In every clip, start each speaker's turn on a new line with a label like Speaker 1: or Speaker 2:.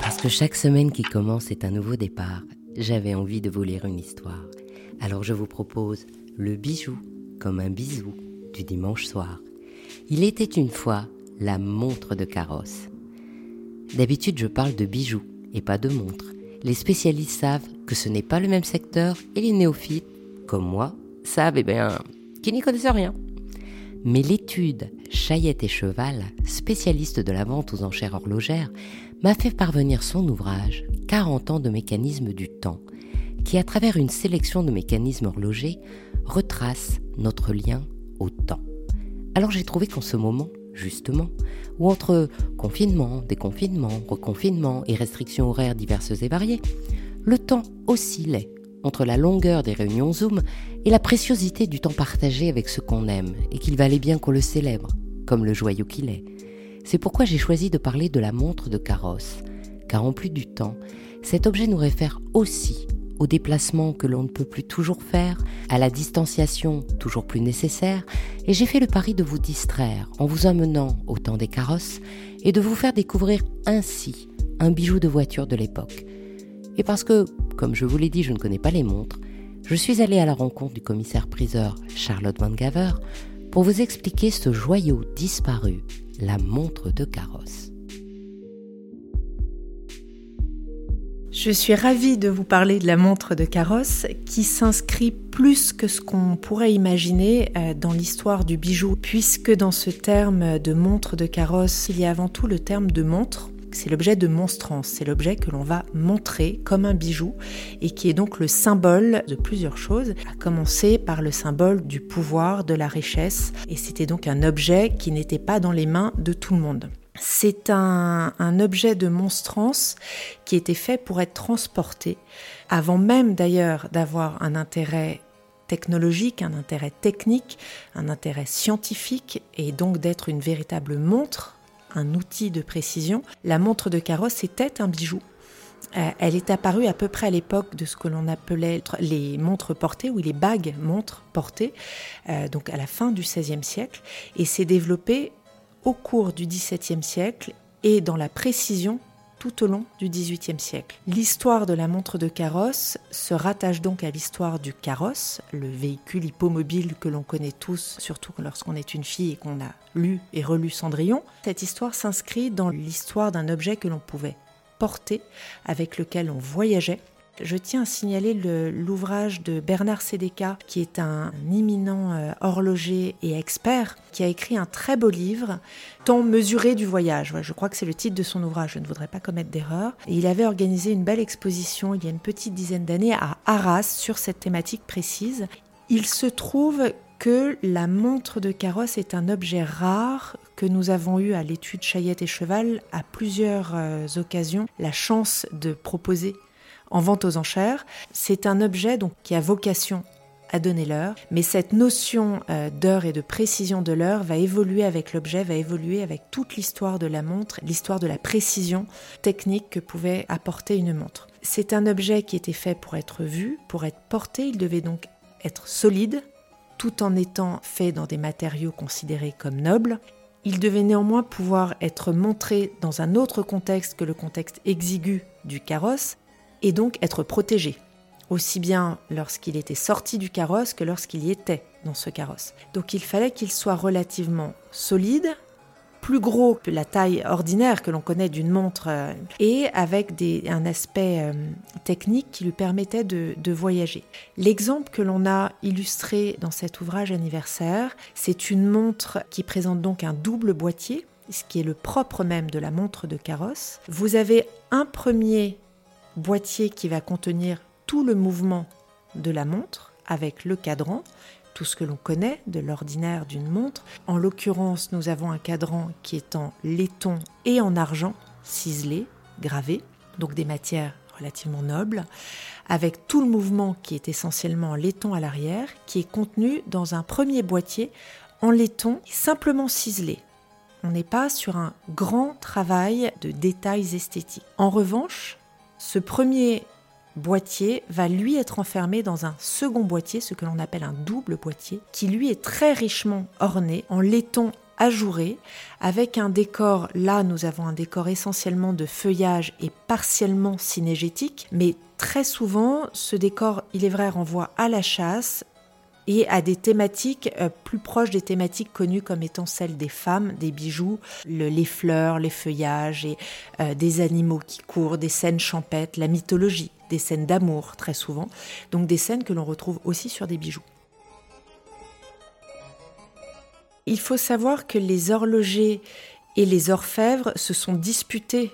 Speaker 1: Parce que chaque semaine qui commence est un nouveau départ, j'avais envie de vous lire une histoire. Alors je vous propose le bijou comme un bisou du dimanche soir. Il était une fois la montre de carrosse. D'habitude, je parle de bijoux et pas de montre. Les spécialistes savent que ce n'est pas le même secteur et les néophytes, comme moi, savent eh bien qu'ils n'y connaissent rien. Mais l'étude Chaillette et Cheval, spécialiste de la vente aux enchères horlogères, m'a fait parvenir son ouvrage 40 ans de mécanisme du temps, qui à travers une sélection de mécanismes horlogers retrace notre lien au temps. Alors j'ai trouvé qu'en ce moment, justement, ou entre confinement, déconfinement, reconfinement et restrictions horaires diverses et variées, le temps oscillait entre la longueur des réunions Zoom et la préciosité du temps partagé avec ceux qu'on aime et qu'il valait bien qu'on le célèbre, comme le joyau qu'il est. C'est pourquoi j'ai choisi de parler de la montre de carrosse, car en plus du temps, cet objet nous réfère aussi au déplacement que l'on ne peut plus toujours faire, à la distanciation toujours plus nécessaire, et j'ai fait le pari de vous distraire en vous amenant au temps des carrosses et de vous faire découvrir ainsi un bijou de voiture de l'époque. Et parce que, comme je vous l'ai dit, je ne connais pas les montres, je suis allée à la rencontre du commissaire-priseur Charlotte Van Gaver pour vous expliquer ce joyau disparu, la montre de carrosse.
Speaker 2: Je suis ravie de vous parler de la montre de carrosse qui s'inscrit plus que ce qu'on pourrait imaginer euh, dans l'histoire du bijou, puisque dans ce terme de montre de carrosse, il y a avant tout le terme de montre. C'est l'objet de monstrance, c'est l'objet que l'on va montrer comme un bijou et qui est donc le symbole de plusieurs choses, à commencer par le symbole du pouvoir, de la richesse, et c'était donc un objet qui n'était pas dans les mains de tout le monde. C'est un, objet de monstrance qui était fait pour être transporté, avant même d'ailleurs d'avoir un intérêt technologique, un intérêt technique, un intérêt scientifique, et donc d'être une véritable montre, un outil de précision. La montre de carrosse était un bijou. Euh, elle est apparue à peu près à l'époque de ce que l'on appelait les montres portées ou les bagues montres portées, euh, donc à la fin du XVIe siècle, et s'est développée au cours du XVIIe siècle et dans la précision tout au long du XVIIIe siècle. L'histoire de la montre de carrosse se rattache donc à l'histoire du carrosse, le véhicule hippomobile que l'on connaît tous, surtout lorsqu'on est une fille et qu'on a lu et relu Cendrillon. Cette histoire s'inscrit dans l'histoire d'un objet que l'on pouvait porter, avec lequel on voyageait, je tiens à signaler l'ouvrage de Bernard Sédéca, qui est un imminent euh, horloger et expert, qui a écrit un très beau livre, Temps mesuré du voyage. Je crois que c'est le titre de son ouvrage, je ne voudrais pas commettre d'erreur. il avait organisé une belle exposition il y a une petite dizaine d'années à Arras sur cette thématique précise. Il se trouve que la montre de carrosse est un objet rare que nous avons eu à l'étude Chaillette et Cheval à plusieurs euh, occasions la chance de proposer en vente aux enchères. C'est un objet donc qui a vocation à donner l'heure, mais cette notion euh, d'heure et de précision de l'heure va évoluer avec l'objet, va évoluer avec toute l'histoire de la montre, l'histoire de la précision technique que pouvait apporter une montre. C'est un objet qui était fait pour être vu, pour être porté, il devait donc être solide, tout en étant fait dans des matériaux considérés comme nobles. Il devait néanmoins pouvoir être montré dans un autre contexte que le contexte exigu du carrosse, et donc être protégé, aussi bien lorsqu'il était sorti du carrosse que lorsqu'il y était dans ce carrosse. Donc il fallait qu'il soit relativement solide, plus gros que la taille ordinaire que l'on connaît d'une montre, euh, et avec un aspect euh, technique qui lui permettait de, de voyager. L'exemple que l'on a illustré dans cet ouvrage anniversaire, c'est une montre qui présente donc un double boîtier, ce qui est le propre même de la montre de carrosse. Vous avez un premier boîtier qui va contenir tout le mouvement de la montre avec le cadran, tout ce que l'on connaît de l'ordinaire d'une montre. En l'occurrence, nous avons un cadran qui est en laiton et en argent, ciselé, gravé, donc des matières relativement nobles, avec tout le mouvement qui est essentiellement en laiton à l'arrière, qui est contenu dans un premier boîtier en laiton simplement ciselé. On n'est pas sur un grand travail de détails esthétiques. En revanche, ce premier boîtier va lui être enfermé dans un second boîtier, ce que l'on appelle un double boîtier, qui lui est très richement orné en laiton ajouré, avec un décor, là nous avons un décor essentiellement de feuillage et partiellement cinégétique, mais très souvent ce décor, il est vrai, renvoie à la chasse, et à des thématiques euh, plus proches des thématiques connues comme étant celles des femmes, des bijoux, les fleurs, les feuillages et euh, des animaux qui courent, des scènes champêtres, la mythologie, des scènes d'amour très souvent, donc des scènes que l'on retrouve aussi sur des bijoux. Il faut savoir que les horlogers et les orfèvres se sont disputés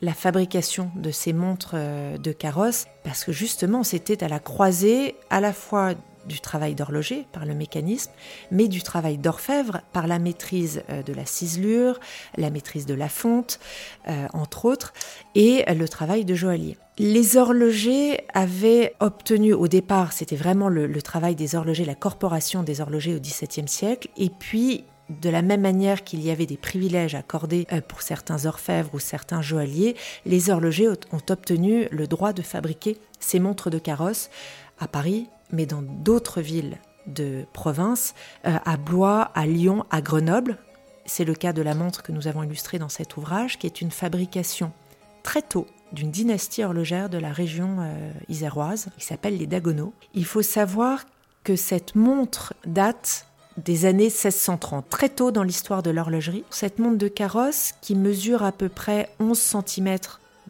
Speaker 2: la fabrication de ces montres euh, de carrosse parce que justement c'était à la croisée à la fois du travail d'horloger par le mécanisme, mais du travail d'orfèvre par la maîtrise euh, de la ciselure, la maîtrise de la fonte, euh, entre autres, et le travail de joaillier. Les horlogers avaient obtenu au départ, c'était vraiment le, le, travail des horlogers, la corporation des horlogers au XVIIe siècle, et puis de la même manière qu'il y avait des privilèges accordés euh, pour certains orfèvres ou certains joailliers, les horlogers ont obtenu le droit de fabriquer ces montres de carrosse à Paris, mais dans d'autres villes de province, euh, à Blois, à Lyon, à Grenoble. C'est le cas de la montre que nous avons illustrée dans cet ouvrage, qui est une fabrication très tôt d'une dynastie horlogère de la région euh, iséroise, qui s'appelle les Dagoneaux. Il faut savoir que cette montre date des années 1630, très tôt dans l'histoire de l'horlogerie. Cette montre de carrosse, qui mesure à peu près 11 cm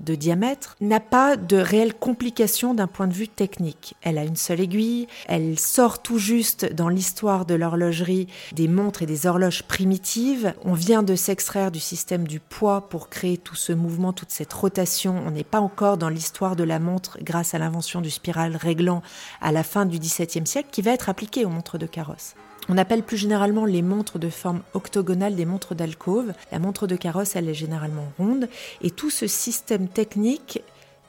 Speaker 2: de diamètre n'a pas de réelle complication d'un point de vue technique. Elle a une seule aiguille, elle sort tout juste dans l'histoire de l'horlogerie des montres et des horloges primitives. On vient de s'extraire du système du poids pour créer tout ce mouvement, toute cette rotation. On n'est pas encore dans l'histoire de la montre grâce à l'invention du spiral réglant à la fin du XVIIe siècle qui va être appliquée aux montres de carrosse. On appelle plus généralement les montres de forme octogonale des montres d'alcôve. La montre de carrosse, elle est généralement ronde. Et tout ce système technique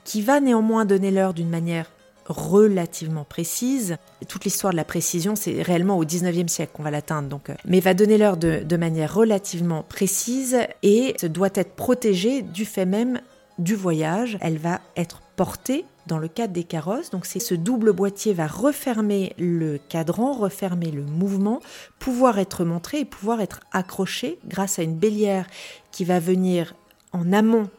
Speaker 2: qui va néanmoins donner l'heure d'une manière relativement précise. Toute l'histoire de la précision, c'est réellement au 19e siècle qu'on va l'atteindre, donc, euh, mais va donner l'heure de, de, manière relativement précise et doit être protégée du fait même du voyage. Elle va être portée dans le cadre des carrosses. Donc c'est ce double boîtier va refermer le cadran, refermer le mouvement, pouvoir être montré et pouvoir être accroché grâce à une bélière qui va venir en amont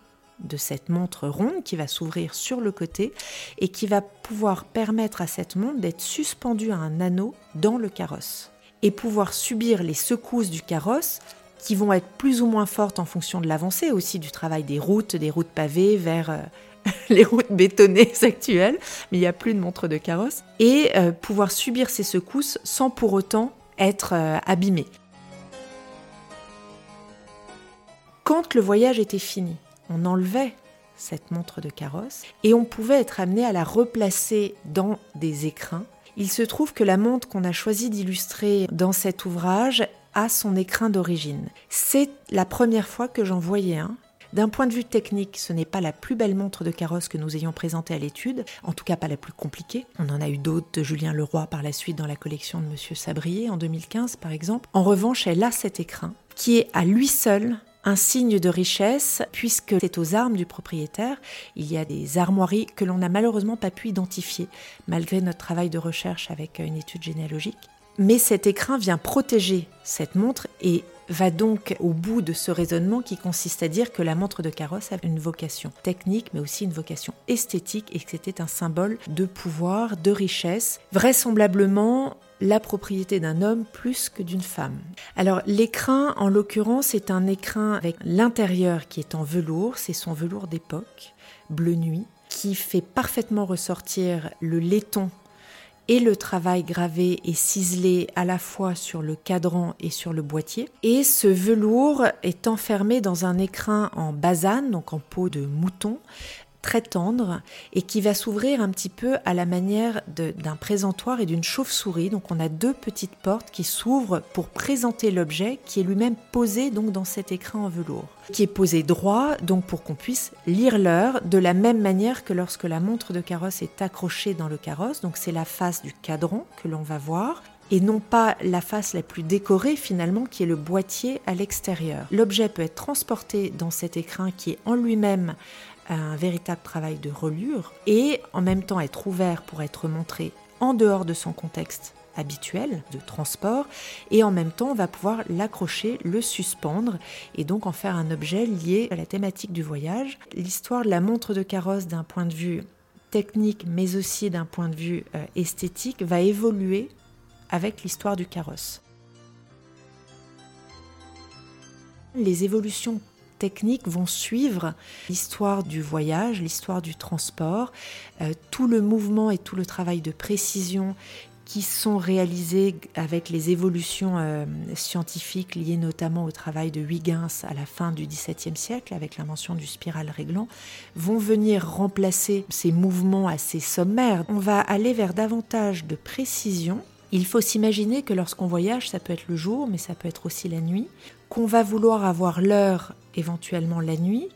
Speaker 2: de cette montre ronde qui va s'ouvrir sur le côté et qui va pouvoir permettre à cette montre d'être suspendue à un anneau dans le carrosse et pouvoir subir les secousses du carrosse qui vont être plus ou moins fortes en fonction de l'avancée aussi du travail des routes, des routes pavées vers euh, les routes bétonnées actuelles, mais il n'y a plus de montre de carrosse, et euh, pouvoir subir ces secousses sans pour autant être euh, abîmé. Quand le voyage était fini, on enlevait cette montre de carrosse et on pouvait être amené à la replacer dans des écrins. Il se trouve que la montre qu'on a choisi d'illustrer dans cet ouvrage a son écrin d'origine. C'est la première fois que j'en voyais un d'un point de vue technique, ce n'est pas la plus belle montre de carrosse que nous ayons présentée à l'étude, en tout cas pas la plus compliquée. On en a eu d'autres de Julien Leroy par la suite dans la collection de Monsieur Sabrier en 2015 par exemple. En revanche, elle a cet écrin qui est à lui seul un signe de richesse puisque c'est aux armes du propriétaire. Il y a des armoiries que l'on n'a malheureusement pas pu identifier malgré notre travail de recherche avec une étude généalogique. Mais cet écrin vient protéger cette montre et va donc au bout de ce raisonnement qui consiste à dire que la montre de carrosse a une vocation technique mais aussi une vocation esthétique et que c'était un symbole de pouvoir, de richesse, vraisemblablement la propriété d'un homme plus que d'une femme. Alors l'écrin, en l'occurrence, est un écrin avec l'intérieur qui est en velours, c'est son velours d'époque, bleu nuit, qui fait parfaitement ressortir le laiton et le travail gravé et ciselé à la fois sur le cadran et sur le boîtier. Et ce velours est enfermé dans un écrin en basane, donc en peau de mouton, très tendre et qui va s'ouvrir un petit peu à la manière d'un présentoir et d'une chauve-souris. Donc on a deux petites portes qui s'ouvrent pour présenter l'objet qui est lui-même posé donc dans cet écran en velours, qui est posé droit donc pour qu'on puisse lire l'heure de la même manière que lorsque la montre de carrosse est accrochée dans le carrosse. Donc c'est la face du cadran que l'on va voir et non pas la face la plus décorée finalement qui est le boîtier à l'extérieur. L'objet peut être transporté dans cet écrin qui est en lui-même un véritable travail de relure et en même temps être ouvert pour être montré en dehors de son contexte habituel de transport et en même temps on va pouvoir l'accrocher, le suspendre et donc en faire un objet lié à la thématique du voyage. L'histoire de la montre de carrosse d'un point de vue technique mais aussi d'un point de vue euh, esthétique va évoluer avec l'histoire du carrosse. Les évolutions techniques vont suivre l'histoire du voyage, l'histoire du transport, euh, tout le mouvement et tout le travail de précision qui sont réalisés avec les évolutions euh, scientifiques liées notamment au travail de Huygens à la fin du XVIIe siècle avec l'invention du spiral réglant, vont venir remplacer ces mouvements assez sommaires. On va aller vers davantage de précision. Il faut s'imaginer que lorsqu'on voyage, ça peut être le jour, mais ça peut être aussi la nuit, qu'on va vouloir avoir l'heure éventuellement la nuit,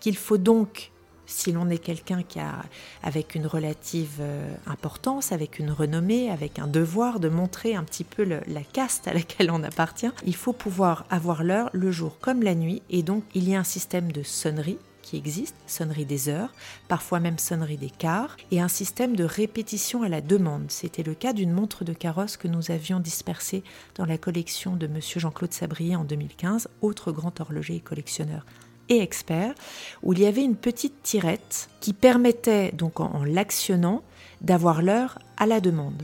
Speaker 2: qu'il faut donc si l'on est quelqu'un qui a, avec une relative euh, importance, avec une renommée, avec un devoir de montrer un petit peu la caste à laquelle on appartient, il faut pouvoir avoir l'heure le jour comme la nuit. Et donc, il y a un système de sonnerie existe, sonnerie des heures, parfois même sonnerie des quarts, et un système de répétition à la demande. C'était le cas d'une montre de carrosse que nous avions dispersée dans la collection de M. Jean-Claude Sabrier en 2015, autre grand horloger et collectionneur et expert, où il y avait une petite tirette qui permettait, donc en, l'actionnant, d'avoir l'heure à la demande.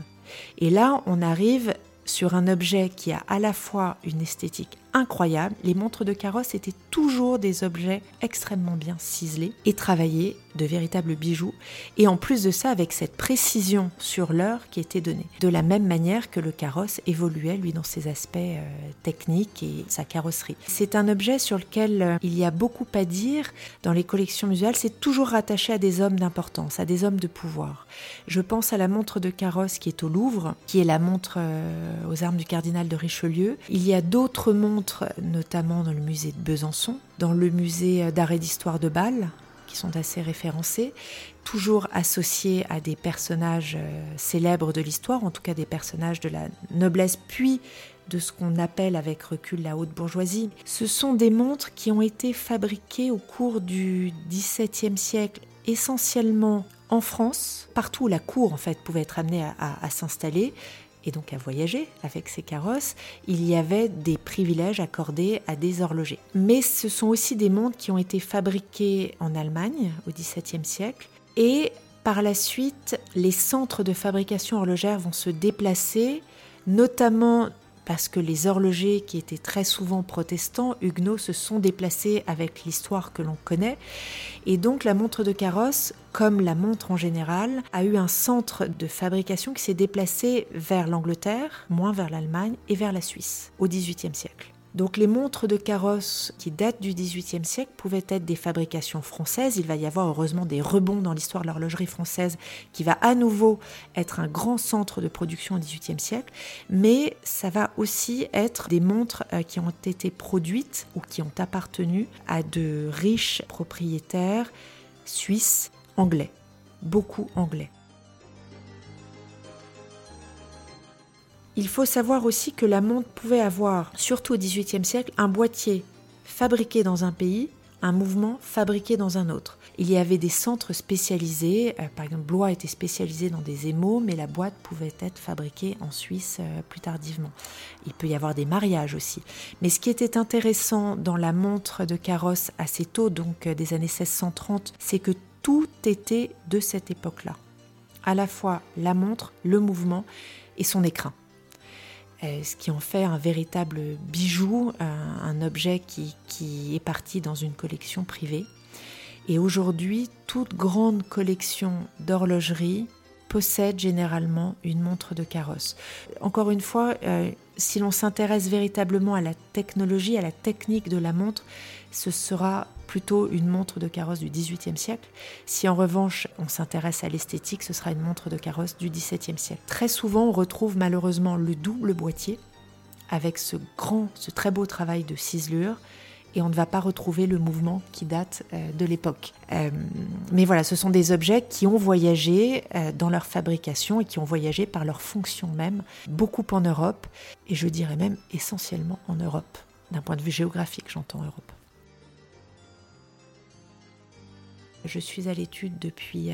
Speaker 2: Et là, on arrive sur un objet qui a à la fois une esthétique incroyable. Les montres de carrosse étaient toujours des objets extrêmement bien ciselés et travaillés, de véritables bijoux. Et en plus de ça, avec cette précision sur l'heure qui était donnée. De la même manière que le carrosse évoluait, lui, dans ses aspects euh, techniques et sa carrosserie. C'est un objet sur lequel euh, il y a beaucoup à dire dans les collections muséales. C'est toujours rattaché à des hommes d'importance, à des hommes de pouvoir. Je pense à la montre de carrosse qui est au Louvre, qui est la montre euh, aux armes du cardinal de Richelieu. Il y a d'autres montres notamment dans le musée de Besançon, dans le musée d'art et d'histoire de Bâle, qui sont assez référencés, toujours associés à des personnages euh, célèbres de l'histoire, en tout cas des personnages de la noblesse, puis de ce qu'on appelle avec recul la haute bourgeoisie. Ce sont des montres qui ont été fabriquées au cours du XVIIe siècle essentiellement en France, partout où la cour en fait pouvait être amenée à s'installer, et donc à voyager avec ces carrosses, il y avait des privilèges accordés à des horlogers. Mais ce sont aussi des montres qui ont été fabriquées en Allemagne au XVIIe siècle et par la suite, les centres de fabrication horlogère vont se déplacer, notamment parce que les horlogers qui étaient très souvent protestants, huguenots, se sont déplacés avec l'histoire que l'on connaît. Et donc la montre de carrosse, comme la montre en général, a eu un centre de fabrication qui s'est déplacé vers l'Angleterre, moins vers l'Allemagne et vers la Suisse au XVIIIe siècle. Donc les montres de carrosse qui datent du XVIIIe siècle pouvaient être des fabrications françaises. Il va y avoir heureusement des rebonds dans l'histoire de l'horlogerie française qui va à nouveau être un grand centre de production au XVIIIe siècle. Mais ça va aussi être des montres euh, qui ont été produites ou qui ont appartenu à de riches propriétaires suisses anglais, beaucoup anglais. Il faut savoir aussi que la montre pouvait avoir, surtout au XVIIIe siècle, un boîtier fabriqué dans un pays, un mouvement fabriqué dans un autre. Il y avait des centres spécialisés, euh, par exemple Blois était spécialisé dans des émaux, mais la boîte pouvait être fabriquée en Suisse euh, plus tardivement. Il peut y avoir des mariages aussi. Mais ce qui était intéressant dans la montre de carrosse assez tôt, donc euh, des années 1630, c'est que tout était de cette époque-là. À la fois la montre, le mouvement et son écrin. Euh, ce qui en fait un véritable bijou, un, objet qui, qui, est parti dans une collection privée. Et aujourd'hui, toute grande collection d'horlogerie possède généralement une montre de carrosse. Encore une fois, euh, si l'on s'intéresse véritablement à la technologie, à la technique de la montre, ce sera plutôt une montre de carrosse du XVIIIe siècle. Si en revanche on s'intéresse à l'esthétique, ce sera une montre de carrosse du XVIIe siècle. Très souvent, on retrouve malheureusement le double boîtier avec ce grand, ce très beau travail de ciselure et on ne va pas retrouver le mouvement qui date euh, de l'époque. Euh, mais voilà, ce sont des objets qui ont voyagé euh, dans leur fabrication et qui ont voyagé par leur fonction même, beaucoup en Europe, et je dirais même essentiellement en Europe, d'un point de vue géographique, j'entends Europe. Je suis à l'étude depuis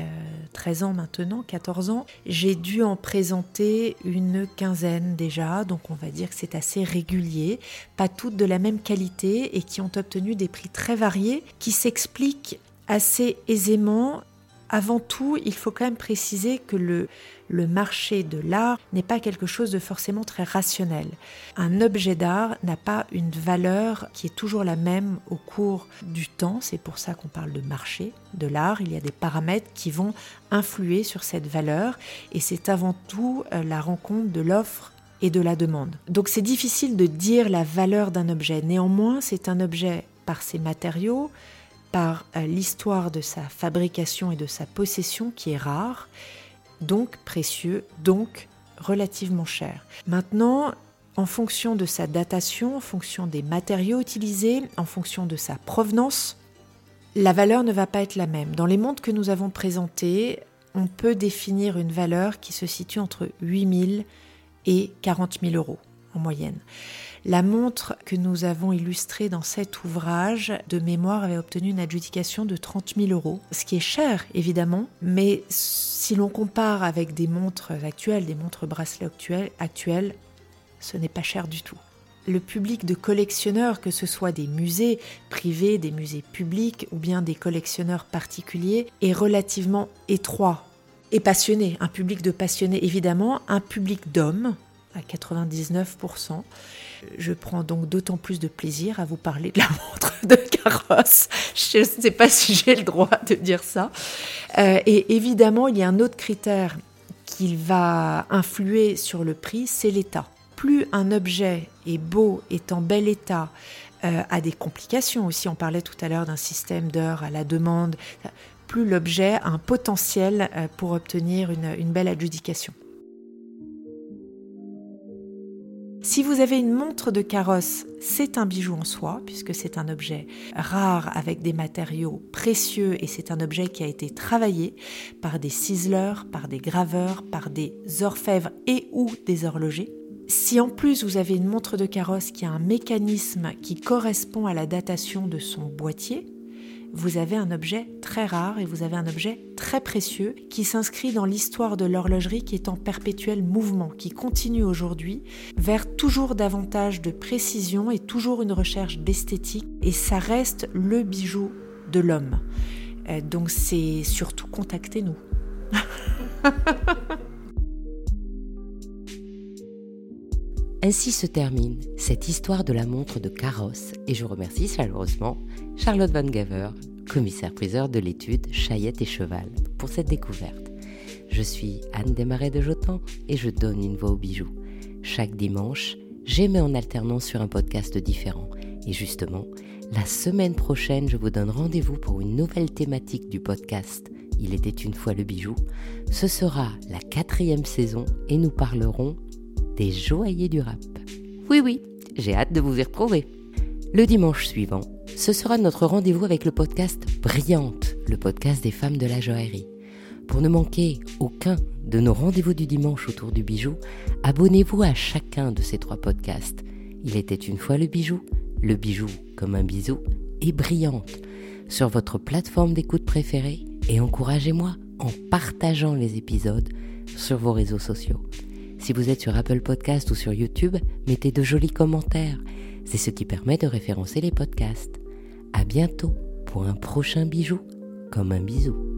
Speaker 2: 13 ans maintenant, 14 ans. J'ai dû en présenter une quinzaine déjà, donc on va dire que c'est assez régulier, pas toutes de la même qualité et qui ont obtenu des prix très variés qui s'expliquent assez aisément avant tout, il faut quand même préciser que le, marché de l'art n'est pas quelque chose de forcément très rationnel. Un objet d'art n'a pas une valeur qui est toujours la même au cours du temps, c'est pour ça qu'on parle de marché de l'art, il y a des paramètres qui vont influer sur cette valeur et c'est avant tout euh, la rencontre de l'offre et de la demande. Donc c'est difficile de dire la valeur d'un objet, néanmoins c'est un objet par ses matériaux, par euh, l'histoire de sa fabrication et de sa possession qui est rare, donc précieux, donc relativement cher. Maintenant, en fonction de sa datation, en fonction des matériaux utilisés, en fonction de sa provenance, la valeur ne va pas être la même. Dans les montres que nous avons présentées, on peut définir une valeur qui se situe entre 8 000 et 40 000 euros en moyenne. La montre que nous avons illustrée dans cet ouvrage de mémoire avait obtenu une adjudication de 30 000 euros, ce qui est cher évidemment, mais si l'on compare avec des montres actuelles, des montres bracelets actuelles, ce n'est pas cher du tout. Le public de collectionneurs, que ce soit des musées privés, des musées publics ou bien des collectionneurs particuliers, est relativement étroit et passionné. Un public de passionnés évidemment, un public d'hommes à 99%. Je prends donc d'autant plus de plaisir à vous parler de la montre de carrosse. Je ne sais pas si j'ai le droit de dire ça. Euh, et évidemment, il y a un autre critère qui va influer sur le prix, c'est l'état. Plus un objet est beau, est en bel état, euh, a des complications aussi, on parlait tout à l'heure d'un système d'heures à la demande, plus l'objet a un potentiel euh, pour obtenir une belle adjudication. Si vous avez une montre de carrosse, c'est un bijou en soi, puisque c'est un objet rare avec des matériaux précieux et c'est un objet qui a été travaillé par des ciseleurs, par des graveurs, par des orfèvres et ou des horlogers. Si en plus vous avez une montre de carrosse qui a un mécanisme qui correspond à la datation de son boîtier, vous avez un objet très rare et vous avez un objet très précieux qui s'inscrit dans l'histoire de l'horlogerie qui est en perpétuel mouvement, qui continue aujourd'hui vers toujours davantage de précision et toujours une recherche d'esthétique et ça reste le bijou de l'homme. Euh, donc c'est surtout contactez-nous.
Speaker 1: Ainsi se termine cette histoire de la montre de carrosse et je remercie chaleureusement Charlotte Van Gaver, commissaire-priseur de l'étude Chayette et Cheval, pour cette découverte. Je suis Anne Desmarais de Jotan et je donne une voix aux bijoux. Chaque dimanche, j'émets en alternance sur un podcast différent. Et justement, la semaine prochaine, je vous donne rendez-vous pour une nouvelle thématique du podcast Il était une fois le bijou. Ce sera la quatrième saison et nous parlerons des joailliers du rap. Oui, oui, j'ai hâte de vous y retrouver. Le dimanche suivant, ce sera notre rendez-vous avec le podcast Brillante, le podcast des femmes de la joaillerie. Pour ne manquer aucun de nos rendez-vous du dimanche autour du bijou, abonnez-vous à chacun de ces trois podcasts. Il était une fois le bijou, le bijou comme un bisou et Brillante sur votre plateforme d'écoute préférée et encouragez-moi en partageant les épisodes sur vos réseaux sociaux. Si vous êtes sur Apple Podcast ou sur YouTube, mettez de jolis commentaires. C'est ce qui permet de référencer les podcasts. À bientôt pour un prochain bijou comme un bisou.